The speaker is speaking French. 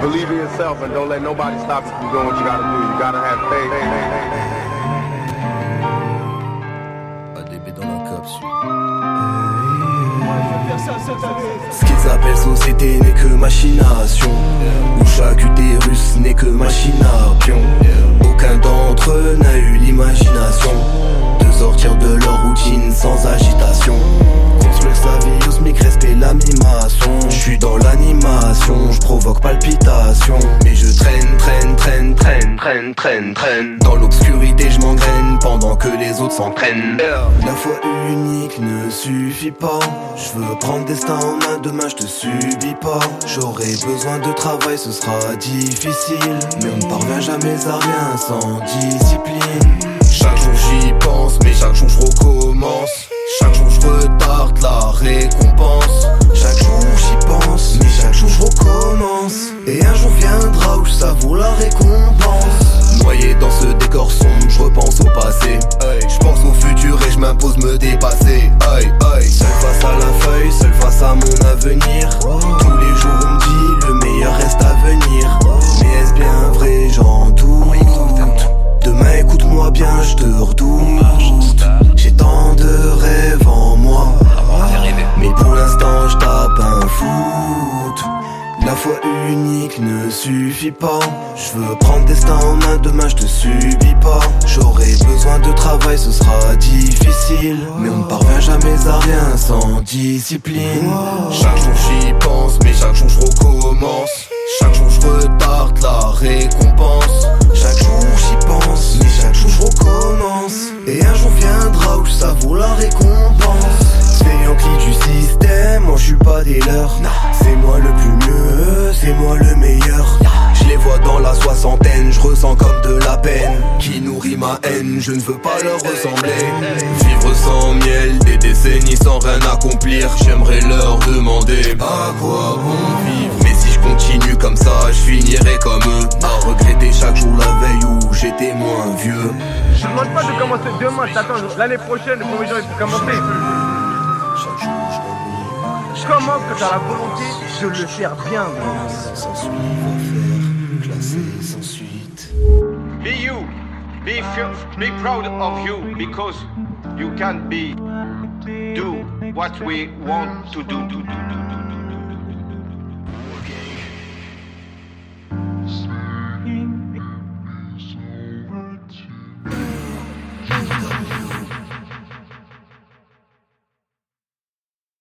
Believe in yourself and don't let nobody stop you from doing what you gotta do. You gotta have faith. ADB dans la capsule. Ce qu'ils appellent société n'est que machination Où chaque utérus n'est que machination Aucun d'entre eux n'a eu l'imagination traîne, traîne, traîne, Dans l'obscurité je m'engraine pendant que les autres s'entraînent. La foi unique ne suffit pas. Je veux prendre destin en main, demain je te subis pas. J'aurai besoin de travail, ce sera difficile. Mais on ne parvient jamais à rien sans discipline. Chaque jour j'y pense, mais chaque jour je recommence. Chaque jour je retarde la récompense. Chaque jour j'y pense, mais chaque jour je recommence. Et un jour viendra où je savoure la récompense La foi unique ne suffit pas. Je veux prendre destin en main, demain je te subis pas. J'aurai besoin de travail, ce sera difficile. Mais on ne parvient jamais à rien sans discipline. Chaque jour j'y pense, mais chaque jour je recommence. Chaque jour je retarde la récompense. Chaque jour j'y pense, mais chaque jour je recommence. Et un jour viendra où je savoure la récompense ma haine, je ne veux pas leur ressembler. Vivre sans miel, des décennies sans rien accomplir. J'aimerais leur demander à quoi bon vivre? Mais si je continue comme ça, je finirai comme eux. À regretter chaque jour la veille où j'étais moins vieux. Je te demande pas de commencer demain, je t'attends l'année prochaine, le premier jour il faut commencer. Comment que tu as la volonté de le faire bien Sans suite, va faire classer sans suite. Be you. Be, be proud of you because you can be do what we want to do, do, do, do.